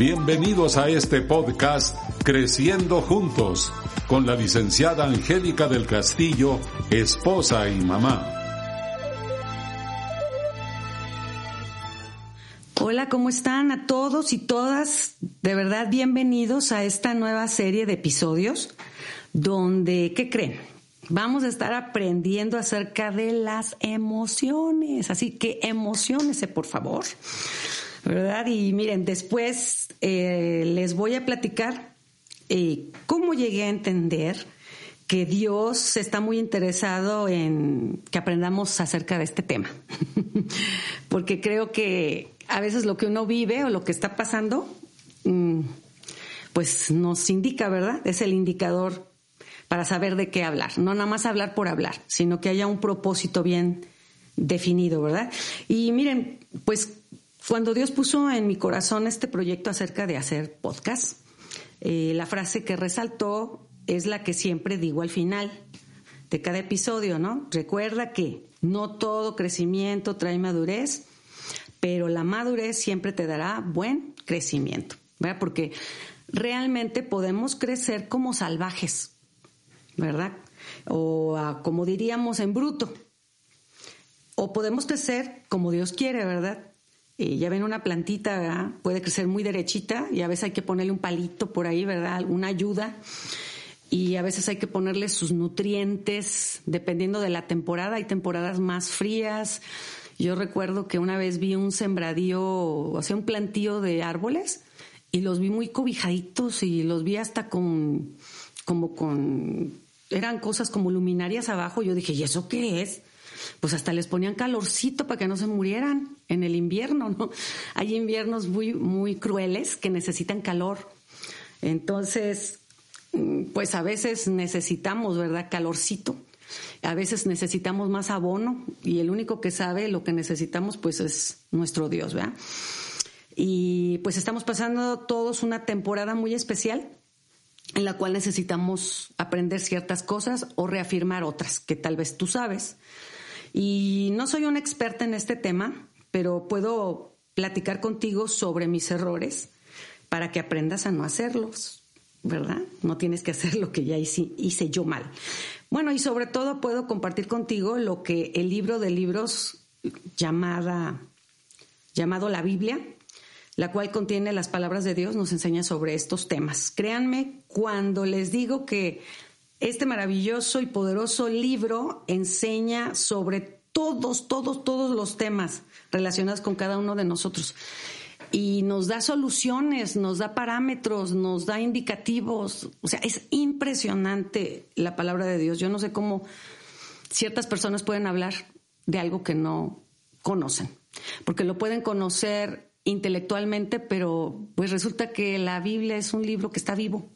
Bienvenidos a este podcast Creciendo Juntos con la licenciada Angélica del Castillo, esposa y mamá. Hola, ¿cómo están a todos y todas? De verdad, bienvenidos a esta nueva serie de episodios donde, ¿qué creen? Vamos a estar aprendiendo acerca de las emociones, así que emocionese, por favor. ¿verdad? Y miren, después eh, les voy a platicar eh, cómo llegué a entender que Dios está muy interesado en que aprendamos acerca de este tema. Porque creo que a veces lo que uno vive o lo que está pasando, mm, pues nos indica, ¿verdad? Es el indicador para saber de qué hablar. No nada más hablar por hablar, sino que haya un propósito bien definido, ¿verdad? Y miren, pues cuando Dios puso en mi corazón este proyecto acerca de hacer podcast, eh, la frase que resaltó es la que siempre digo al final de cada episodio, ¿no? Recuerda que no todo crecimiento trae madurez, pero la madurez siempre te dará buen crecimiento, ¿verdad? Porque realmente podemos crecer como salvajes, ¿verdad? O como diríamos en bruto. O podemos crecer como Dios quiere, ¿verdad? Eh, ya ven una plantita, puede crecer muy derechita y a veces hay que ponerle un palito por ahí, ¿verdad? Una ayuda. Y a veces hay que ponerle sus nutrientes, dependiendo de la temporada. Hay temporadas más frías. Yo recuerdo que una vez vi un sembradío, o sea, un plantío de árboles y los vi muy cobijaditos y los vi hasta con, como con, eran cosas como luminarias abajo. Yo dije, ¿y eso qué es? pues hasta les ponían calorcito para que no se murieran en el invierno, ¿no? Hay inviernos muy, muy crueles que necesitan calor. Entonces, pues a veces necesitamos, ¿verdad? Calorcito. A veces necesitamos más abono y el único que sabe lo que necesitamos pues es nuestro Dios, ¿verdad? Y pues estamos pasando todos una temporada muy especial en la cual necesitamos aprender ciertas cosas o reafirmar otras que tal vez tú sabes. Y no soy una experta en este tema, pero puedo platicar contigo sobre mis errores para que aprendas a no hacerlos, ¿verdad? No tienes que hacer lo que ya hice, yo mal. Bueno, y sobre todo puedo compartir contigo lo que el libro de libros llamada, llamado la Biblia, la cual contiene las palabras de Dios, nos enseña sobre estos temas. Créanme cuando les digo que este maravilloso y poderoso libro enseña sobre todos, todos, todos los temas relacionados con cada uno de nosotros. Y nos da soluciones, nos da parámetros, nos da indicativos. O sea, es impresionante la palabra de Dios. Yo no sé cómo ciertas personas pueden hablar de algo que no conocen, porque lo pueden conocer intelectualmente, pero pues resulta que la Biblia es un libro que está vivo.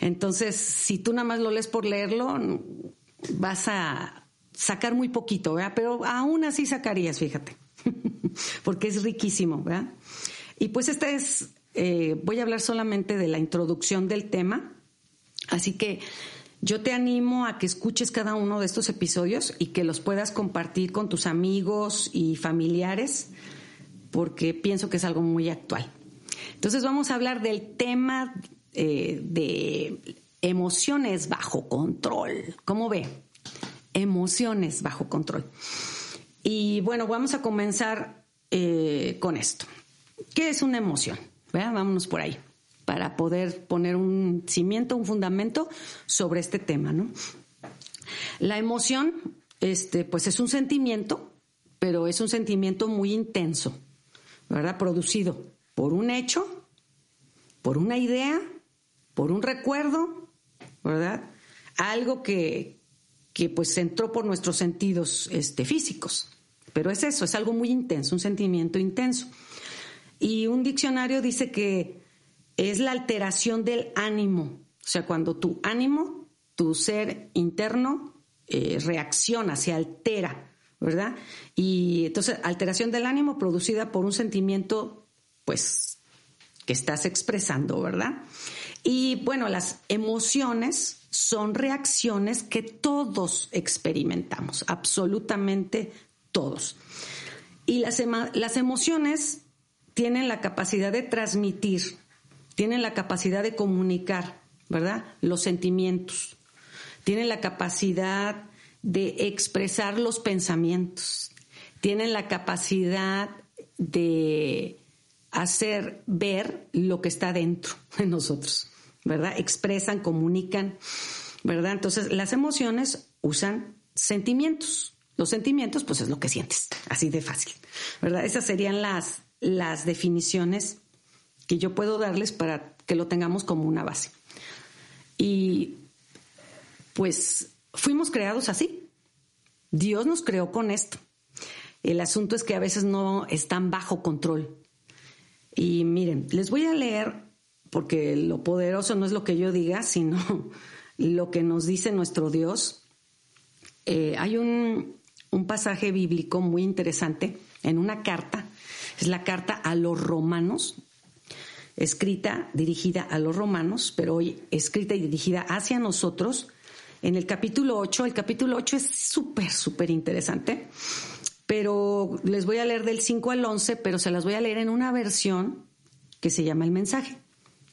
Entonces, si tú nada más lo lees por leerlo, vas a sacar muy poquito, ¿verdad? Pero aún así sacarías, fíjate, porque es riquísimo, ¿verdad? Y pues este es, eh, voy a hablar solamente de la introducción del tema, así que yo te animo a que escuches cada uno de estos episodios y que los puedas compartir con tus amigos y familiares, porque pienso que es algo muy actual. Entonces vamos a hablar del tema eh, de emociones bajo control. ¿Cómo ve? Emociones bajo control. Y bueno, vamos a comenzar eh, con esto. ¿Qué es una emoción? Vámonos por ahí para poder poner un cimiento, un fundamento sobre este tema, ¿no? La emoción, este, pues es un sentimiento, pero es un sentimiento muy intenso, ¿verdad? Producido por un hecho, por una idea por un recuerdo, ¿verdad? Algo que, que pues entró por nuestros sentidos este, físicos. Pero es eso, es algo muy intenso, un sentimiento intenso. Y un diccionario dice que es la alteración del ánimo. O sea, cuando tu ánimo, tu ser interno, eh, reacciona, se altera, ¿verdad? Y entonces, alteración del ánimo producida por un sentimiento, pues, que estás expresando, ¿verdad? Y bueno, las emociones son reacciones que todos experimentamos, absolutamente todos. Y las, las emociones tienen la capacidad de transmitir, tienen la capacidad de comunicar, ¿verdad? Los sentimientos, tienen la capacidad de expresar los pensamientos, tienen la capacidad de hacer ver lo que está dentro de nosotros, ¿verdad? Expresan, comunican, ¿verdad? Entonces, las emociones usan sentimientos. Los sentimientos, pues es lo que sientes, así de fácil, ¿verdad? Esas serían las, las definiciones que yo puedo darles para que lo tengamos como una base. Y pues fuimos creados así. Dios nos creó con esto. El asunto es que a veces no están bajo control. Y miren, les voy a leer, porque lo poderoso no es lo que yo diga, sino lo que nos dice nuestro Dios. Eh, hay un, un pasaje bíblico muy interesante en una carta, es la carta a los romanos, escrita, dirigida a los romanos, pero hoy escrita y dirigida hacia nosotros. En el capítulo 8, el capítulo 8 es súper, súper interesante pero les voy a leer del 5 al 11, pero se las voy a leer en una versión que se llama El mensaje,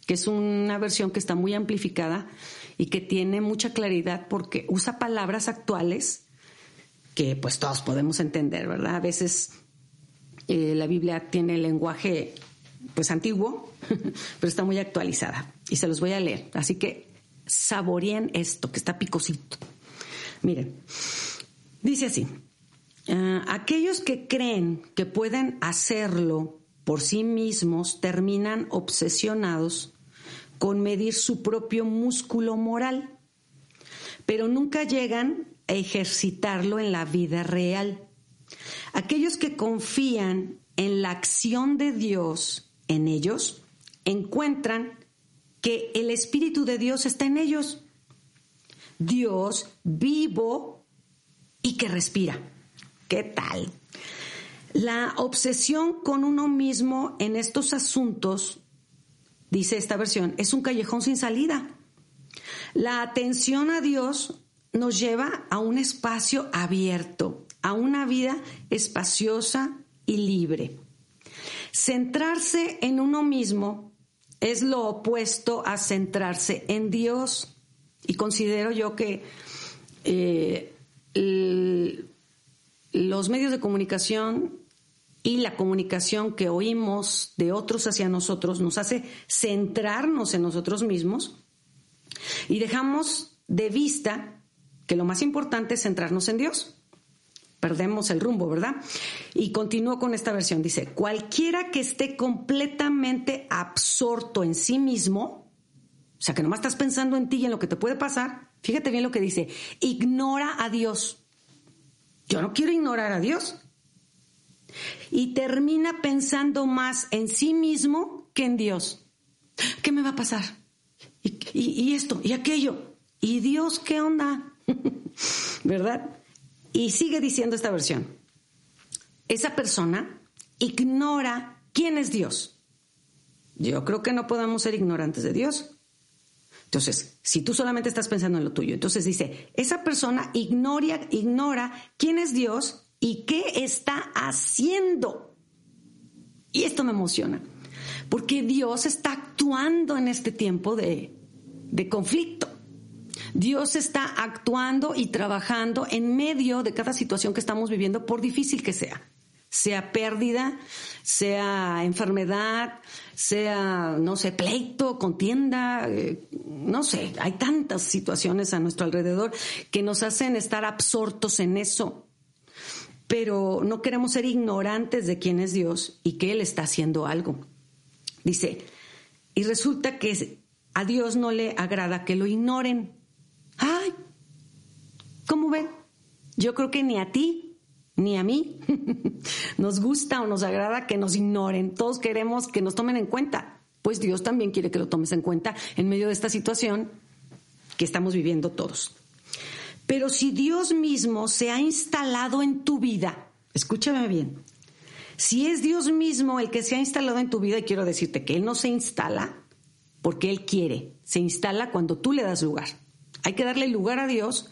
que es una versión que está muy amplificada y que tiene mucha claridad porque usa palabras actuales que pues todos podemos entender, ¿verdad? A veces eh, la Biblia tiene lenguaje pues antiguo, pero está muy actualizada y se los voy a leer. Así que saboreen esto, que está picosito. Miren, dice así, Ah, aquellos que creen que pueden hacerlo por sí mismos terminan obsesionados con medir su propio músculo moral, pero nunca llegan a ejercitarlo en la vida real. Aquellos que confían en la acción de Dios en ellos, encuentran que el Espíritu de Dios está en ellos. Dios vivo y que respira. ¿Qué tal? La obsesión con uno mismo en estos asuntos, dice esta versión, es un callejón sin salida. La atención a Dios nos lleva a un espacio abierto, a una vida espaciosa y libre. Centrarse en uno mismo es lo opuesto a centrarse en Dios. Y considero yo que eh, los medios de comunicación y la comunicación que oímos de otros hacia nosotros nos hace centrarnos en nosotros mismos y dejamos de vista que lo más importante es centrarnos en Dios. Perdemos el rumbo, ¿verdad? Y continúo con esta versión. Dice, cualquiera que esté completamente absorto en sí mismo, o sea, que nomás estás pensando en ti y en lo que te puede pasar, fíjate bien lo que dice, ignora a Dios. Yo no quiero ignorar a Dios. Y termina pensando más en sí mismo que en Dios. ¿Qué me va a pasar? Y, esto, y aquello. ¿Y Dios qué onda? ¿Verdad? Y sigue diciendo esta versión. Esa persona ignora quién es Dios. Yo creo que no podemos ser ignorantes de Dios. Entonces, si tú solamente estás pensando en lo tuyo, entonces dice, esa persona ignora, ignora quién es Dios y qué está haciendo. Y esto me emociona, porque Dios está actuando en este tiempo de, de conflicto. Dios está actuando y trabajando en medio de cada situación que estamos viviendo, por difícil que sea sea pérdida, sea enfermedad, sea, no sé, pleito, contienda, eh, no sé, hay tantas situaciones a nuestro alrededor que nos hacen estar absortos en eso. Pero no queremos ser ignorantes de quién es Dios y que Él está haciendo algo. Dice, y resulta que a Dios no le agrada que lo ignoren. Ay, ¿cómo ven? Yo creo que ni a ti ni a mí. nos gusta o nos agrada que nos ignoren. Todos queremos que nos tomen en cuenta. Pues Dios también quiere que lo tomes en cuenta en medio de esta situación que estamos viviendo todos. Pero si Dios mismo se ha instalado en tu vida, escúchame bien, si es Dios mismo el que se ha instalado en tu vida, y quiero decirte que Él no se instala porque Él quiere, se instala cuando tú le das lugar. Hay que darle lugar a Dios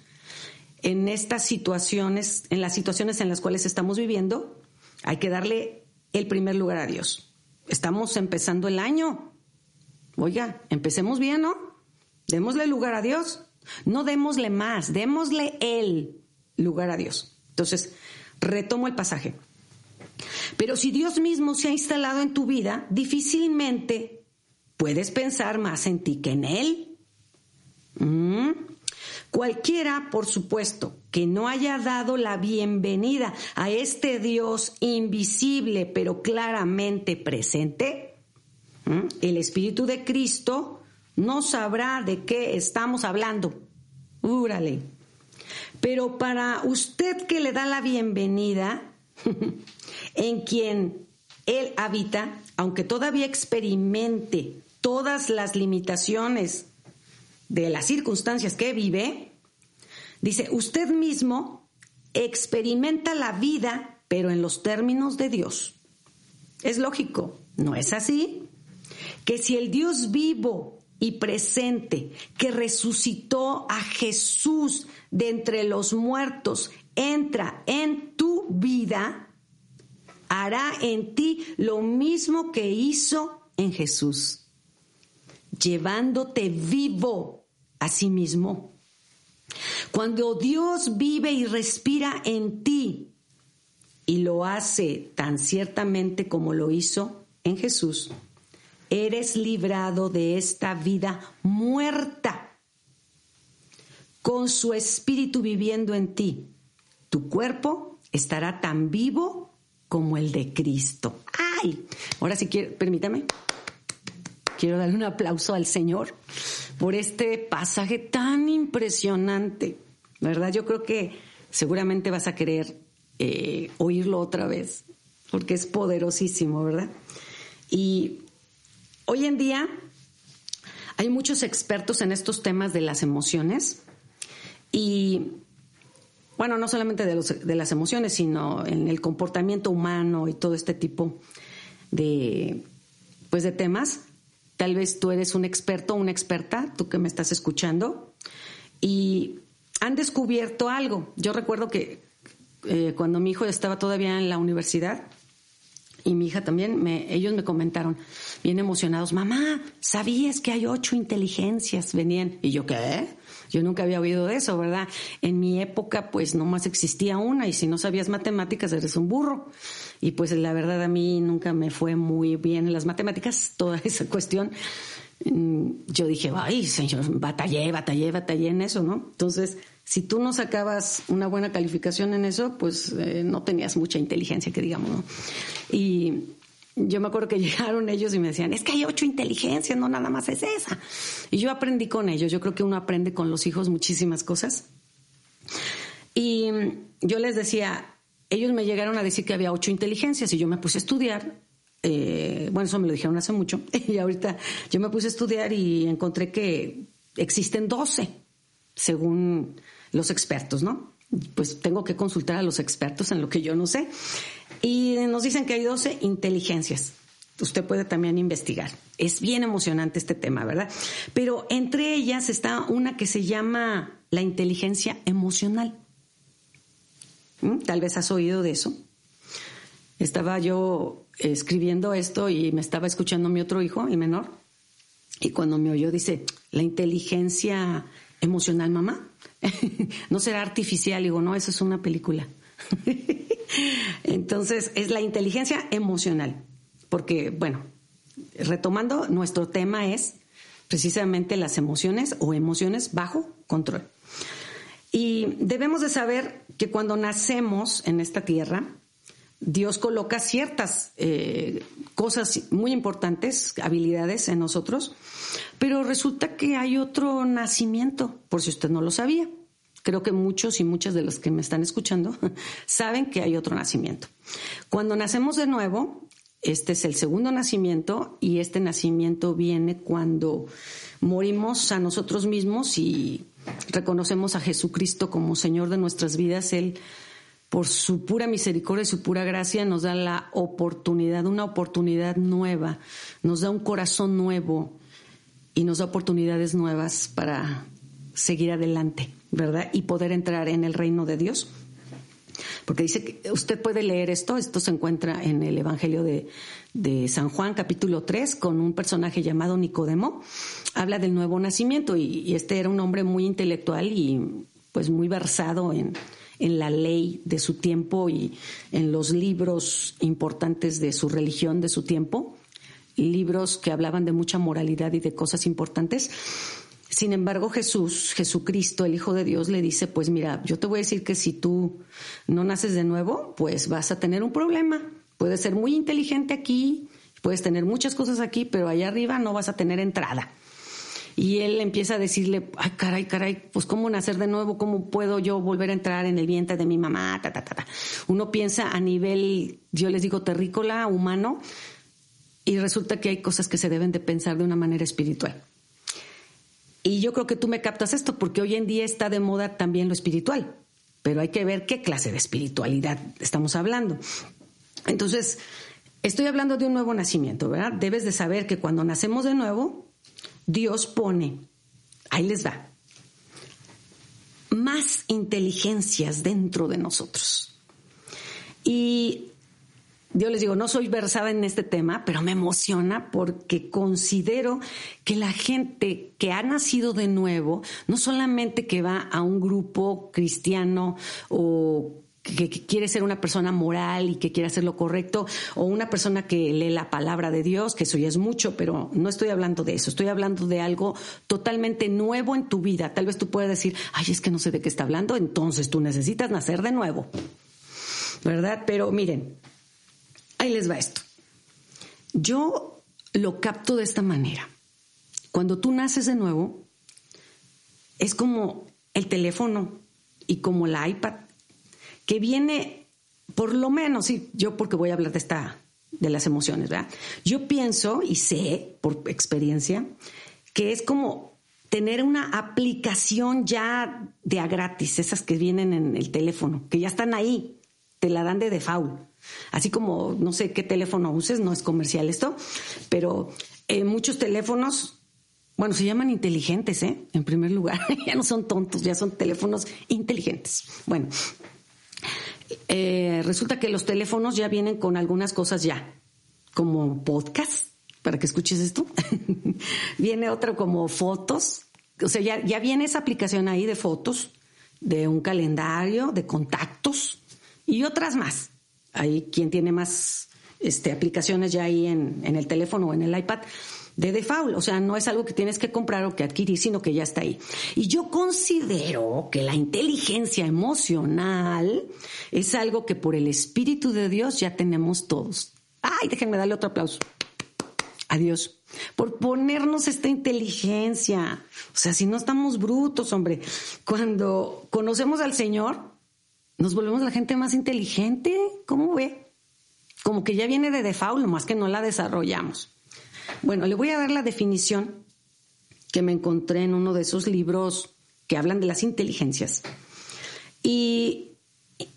en estas situaciones, en las situaciones en las cuales estamos viviendo, hay que darle el primer lugar a Dios. Estamos empezando el año. Oiga, empecemos bien, ¿no? Démosle lugar a Dios. No démosle más, démosle el lugar a Dios. Entonces, retomo el pasaje. Pero si Dios mismo se ha instalado en tu vida, difícilmente puedes pensar más en ti que en Él. ¿Mm? Cualquiera, por supuesto, que no haya dado la bienvenida a este Dios invisible pero claramente presente, el Espíritu de Cristo no sabrá de qué estamos hablando. Úrale. Pero para usted que le da la bienvenida, en quien Él habita, aunque todavía experimente todas las limitaciones de las circunstancias que vive, dice, usted mismo experimenta la vida, pero en los términos de Dios. Es lógico, ¿no es así? Que si el Dios vivo y presente que resucitó a Jesús de entre los muertos entra en tu vida, hará en ti lo mismo que hizo en Jesús, llevándote vivo sí mismo. Cuando Dios vive y respira en ti y lo hace tan ciertamente como lo hizo en Jesús, eres librado de esta vida muerta con su espíritu viviendo en ti. Tu cuerpo estará tan vivo como el de Cristo. ¡Ay! Ahora sí quiero, permítame. Quiero darle un aplauso al Señor por este pasaje tan impresionante, ¿verdad? Yo creo que seguramente vas a querer eh, oírlo otra vez, porque es poderosísimo, ¿verdad? Y hoy en día hay muchos expertos en estos temas de las emociones y, bueno, no solamente de, de las emociones, sino en el comportamiento humano y todo este tipo de, pues, de temas. Tal vez tú eres un experto o una experta, tú que me estás escuchando, y han descubierto algo. Yo recuerdo que eh, cuando mi hijo estaba todavía en la universidad, y mi hija también, me, ellos me comentaron, bien emocionados, mamá, ¿sabías que hay ocho inteligencias? Venían, y yo, ¿qué? Yo nunca había oído de eso, ¿verdad? En mi época, pues nomás existía una, y si no sabías matemáticas, eres un burro. Y pues la verdad a mí nunca me fue muy bien en las matemáticas, toda esa cuestión. Mm, yo dije, ay, señor, batallé, batallé, batallé en eso, ¿no? Entonces, si tú no sacabas una buena calificación en eso, pues eh, no tenías mucha inteligencia, que digamos, ¿no? Y yo me acuerdo que llegaron ellos y me decían, es que hay ocho inteligencias, no nada más es esa. Y yo aprendí con ellos, yo creo que uno aprende con los hijos muchísimas cosas. Y yo les decía, ellos me llegaron a decir que había ocho inteligencias y yo me puse a estudiar. Eh, bueno, eso me lo dijeron hace mucho. Y ahorita yo me puse a estudiar y encontré que existen doce, según los expertos, ¿no? Pues tengo que consultar a los expertos en lo que yo no sé. Y nos dicen que hay 12 inteligencias. Usted puede también investigar. Es bien emocionante este tema, ¿verdad? Pero entre ellas está una que se llama la inteligencia emocional. ¿Mm? Tal vez has oído de eso. Estaba yo escribiendo esto y me estaba escuchando mi otro hijo, el menor, y cuando me oyó dice, la inteligencia emocional, mamá. no será artificial, digo, no, eso es una película. Entonces, es la inteligencia emocional, porque, bueno, retomando, nuestro tema es precisamente las emociones o emociones bajo control. Y debemos de saber que cuando nacemos en esta tierra, Dios coloca ciertas eh, cosas muy importantes, habilidades en nosotros, pero resulta que hay otro nacimiento, por si usted no lo sabía. Creo que muchos y muchas de los que me están escuchando saben que hay otro nacimiento. Cuando nacemos de nuevo, este es el segundo nacimiento y este nacimiento viene cuando morimos a nosotros mismos y reconocemos a Jesucristo como Señor de nuestras vidas. Él por su pura misericordia y su pura gracia, nos da la oportunidad, una oportunidad nueva, nos da un corazón nuevo, y nos da oportunidades nuevas para seguir adelante, ¿verdad? Y poder entrar en el reino de Dios. Porque dice que usted puede leer esto, esto se encuentra en el Evangelio de, San Juan, capítulo 3, con un personaje llamado Nicodemo. Habla del nuevo nacimiento y, este era un hombre muy intelectual y pues muy versado en, en la ley de su tiempo y en los libros importantes de su religión de su tiempo, libros que hablaban de mucha moralidad y de cosas importantes. Sin embargo, Jesús, Jesucristo, el Hijo de Dios, le dice, pues mira, yo te voy a decir que si tú no naces de nuevo, pues vas a tener un problema. Puedes ser muy inteligente aquí, puedes tener muchas cosas aquí, pero allá arriba no vas a tener entrada. Y él empieza a decirle, ay, caray, caray, pues cómo nacer de nuevo, cómo puedo yo volver a entrar en el vientre de mi mamá, ta, ta, ta, ta. Uno piensa a nivel, yo les digo, terrícola, humano, y resulta que hay cosas que se deben de pensar de una manera espiritual. Y yo creo que tú me captas esto porque hoy en día está de moda también lo espiritual, pero hay que ver qué clase de espiritualidad estamos hablando. Entonces, estoy hablando de un nuevo nacimiento, ¿verdad? Debes de saber que cuando nacemos de nuevo, Dios pone, ahí les va, más inteligencias dentro de nosotros. Y yo les digo, no soy versada en este tema, pero me emociona porque considero que la gente que ha nacido de nuevo, no solamente que va a un grupo cristiano o que, quiere ser una persona moral y que quiere hacer lo correcto, o una persona que lee la palabra de Dios, que eso ya es mucho, pero no estoy hablando de eso, estoy hablando de algo totalmente nuevo en tu vida. Tal vez tú puedas decir, ay, es que no sé de qué está hablando, entonces tú necesitas nacer de nuevo, ¿verdad? Pero miren, Ahí les va esto. Yo lo capto de esta manera. Cuando tú naces de nuevo, es como el teléfono y como la iPad, que viene, por lo menos, sí, yo porque voy a hablar de esta, de las emociones, ¿verdad? Yo pienso y sé por experiencia que es como tener una aplicación ya de a gratis, esas que vienen en el teléfono, que ya están ahí, te la dan de default. Así como no sé qué teléfono uses, no es comercial esto, pero eh, muchos teléfonos, bueno, se llaman inteligentes, ¿eh? En primer lugar, ya no son tontos, ya son teléfonos inteligentes. Bueno, eh, resulta que los teléfonos ya vienen con algunas cosas ya, como podcast, para que escuches esto. viene otro como fotos, o sea, ya, ya viene esa aplicación ahí de fotos, de un calendario, de contactos y otras más. Hay quien tiene más este, aplicaciones ya ahí en, en el teléfono o en el iPad de default, o sea, no es algo que tienes que comprar o que adquirir, sino que ya está ahí. Y yo considero que la inteligencia emocional es algo que por el Espíritu de Dios ya tenemos todos. Ay, déjenme darle otro aplauso. Adiós. Por ponernos esta inteligencia. O sea, si no estamos brutos, hombre. Cuando conocemos al Señor, nos volvemos la gente más inteligente. ¿Cómo ve? Como que ya viene de default, más que no la desarrollamos. Bueno, le voy a dar la definición que me encontré en uno de esos libros que hablan de las inteligencias. Y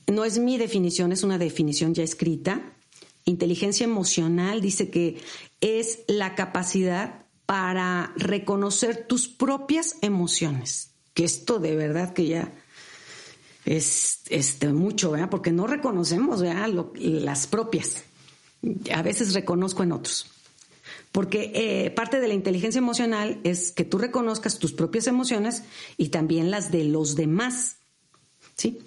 no es mi definición, es una definición ya escrita. Inteligencia emocional dice que es la capacidad para reconocer tus propias emociones. Que esto de verdad que ya es este, mucho, ¿verdad? Porque no reconocemos las propias. A veces reconozco en otros. Porque eh, parte de la inteligencia emocional es que tú reconozcas tus propias emociones y también las de los demás. ¿Sí?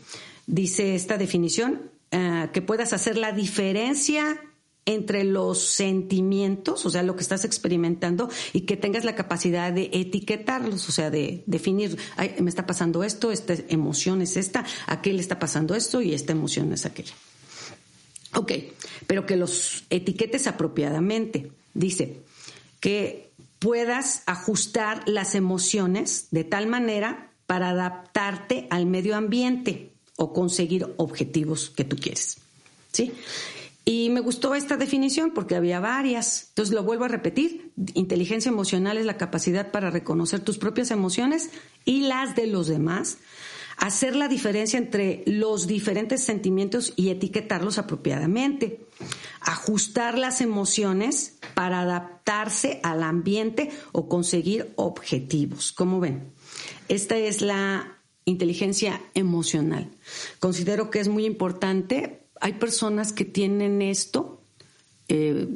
Dice esta definición eh, que puedas hacer la diferencia entre los sentimientos, o sea, lo que estás experimentando, y que tengas la capacidad de etiquetarlos, o sea, de definir, Ay, me está pasando esto, esta emoción es esta, aquel está pasando esto y esta emoción es aquella. Ok, pero que los etiquetes apropiadamente. Dice que puedas ajustar las emociones de tal manera para adaptarte al medio ambiente o conseguir objetivos que tú quieres. ¿Sí? Y me gustó esta definición porque había varias. Entonces lo vuelvo a repetir. Inteligencia emocional es la capacidad para reconocer tus propias emociones y las de los demás, hacer la diferencia entre los diferentes sentimientos y etiquetarlos apropiadamente, ajustar las emociones para adaptarse al ambiente o conseguir objetivos. ¿Cómo ven? Esta es la inteligencia emocional. Considero que es muy importante. Hay personas que tienen esto, eh,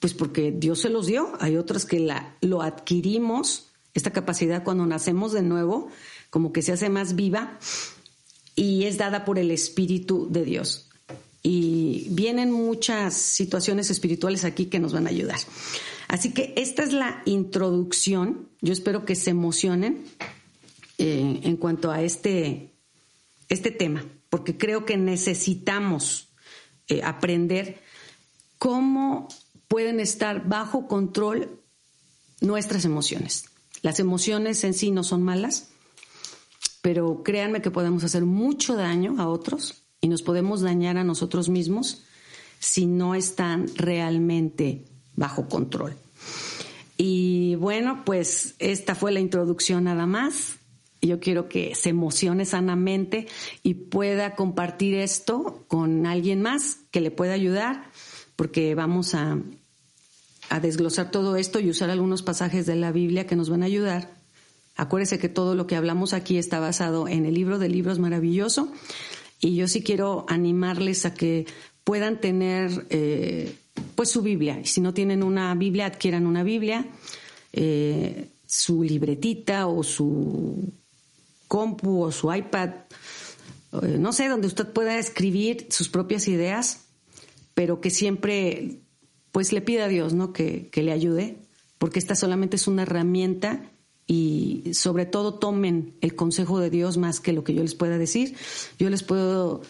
pues porque Dios se los dio. Hay otras que la, lo adquirimos, esta capacidad cuando nacemos de nuevo, como que se hace más viva y es dada por el Espíritu de Dios. Y vienen muchas situaciones espirituales aquí que nos van a ayudar. Así que esta es la introducción. Yo espero que se emocionen eh, en cuanto a este, este tema, porque creo que necesitamos eh, aprender cómo pueden estar bajo control nuestras emociones. Las emociones en sí no son malas, pero créanme que podemos hacer mucho daño a otros y nos podemos dañar a nosotros mismos si no están realmente bajo control. Y bueno, pues esta fue la introducción nada más. Yo quiero que se emocione sanamente y pueda compartir esto con alguien más que le pueda ayudar, porque vamos a, a desglosar todo esto y usar algunos pasajes de la Biblia que nos van a ayudar. Acuérdese que todo lo que hablamos aquí está basado en el libro de libros maravilloso y yo sí quiero animarles a que puedan tener eh, pues su Biblia. Y si no tienen una Biblia, adquieran una Biblia, eh, su libretita o su compu o su iPad, eh, no sé, donde usted pueda escribir sus propias ideas, pero que siempre pues le pida a Dios, ¿no? Que, que le ayude, porque esta solamente es una herramienta y sobre todo tomen el consejo de Dios más que lo que yo les pueda decir. Yo les puedo,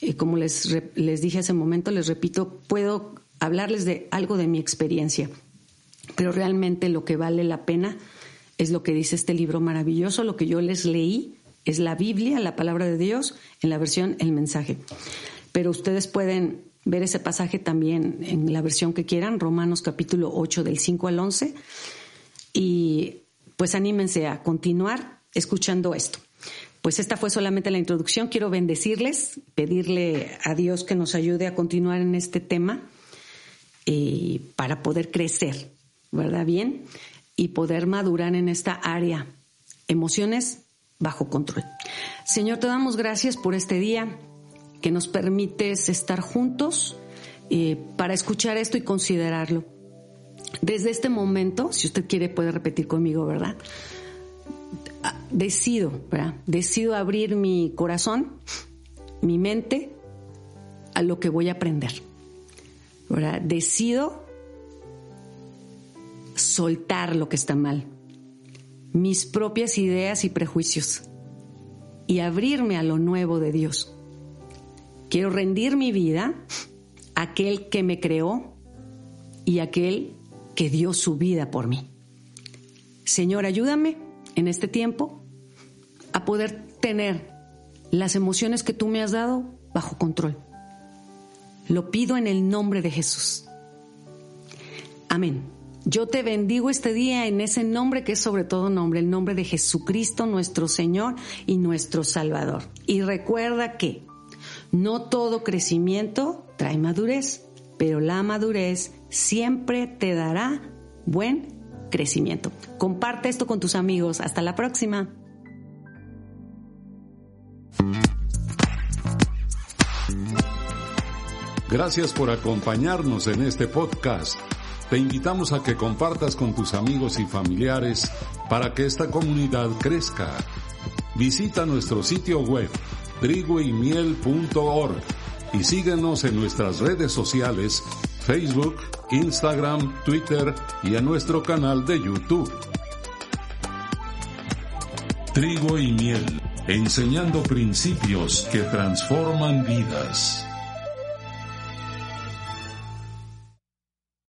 eh, como les, les dije hace un momento, les repito, puedo hablarles de algo de mi experiencia, pero realmente lo que vale la pena es lo que dice este libro maravilloso, lo que yo les leí es la Biblia, la palabra de Dios, en la versión El mensaje. Pero ustedes pueden ver ese pasaje también en la versión que quieran, Romanos capítulo 8 del 5 al 11, y pues anímense a continuar escuchando esto. Pues esta fue solamente la introducción. Quiero bendecirles, pedirle a Dios que nos ayude a continuar en este tema eh, para poder crecer, ¿verdad? Bien y poder madurar en esta área. Emociones bajo control. Señor, te damos gracias por este día que nos permites estar juntos eh, para escuchar esto y considerarlo. Desde este momento, si usted quiere puede repetir conmigo, ¿verdad? Ah, decido, ¿verdad? Decido abrir mi corazón, mi mente a lo que voy a aprender. ¿verdad? Decido soltar lo que está mal, mis propias ideas y prejuicios y abrirme a lo nuevo de Dios. Quiero rendir mi vida a aquel que me creó y aquel que dio su vida por mí. Señor, ayúdame en este tiempo a poder tener las emociones que tú me has dado bajo control. Lo pido en el nombre de Jesús. Amén. Yo te bendigo este día en ese nombre que es sobre todo nombre, el nombre de Jesucristo nuestro Señor y nuestro Salvador. Y recuerda que no todo crecimiento trae madurez, pero la madurez siempre te dará buen crecimiento. Comparte esto con tus amigos. Hasta la próxima. Gracias por acompañarnos en este podcast te invitamos a que compartas con tus amigos y familiares para que esta comunidad crezca. Visita nuestro sitio web trigoymiel.org y síguenos en nuestras redes sociales Facebook, Instagram, Twitter y en nuestro canal de YouTube. Trigo y miel, enseñando principios que transforman vidas.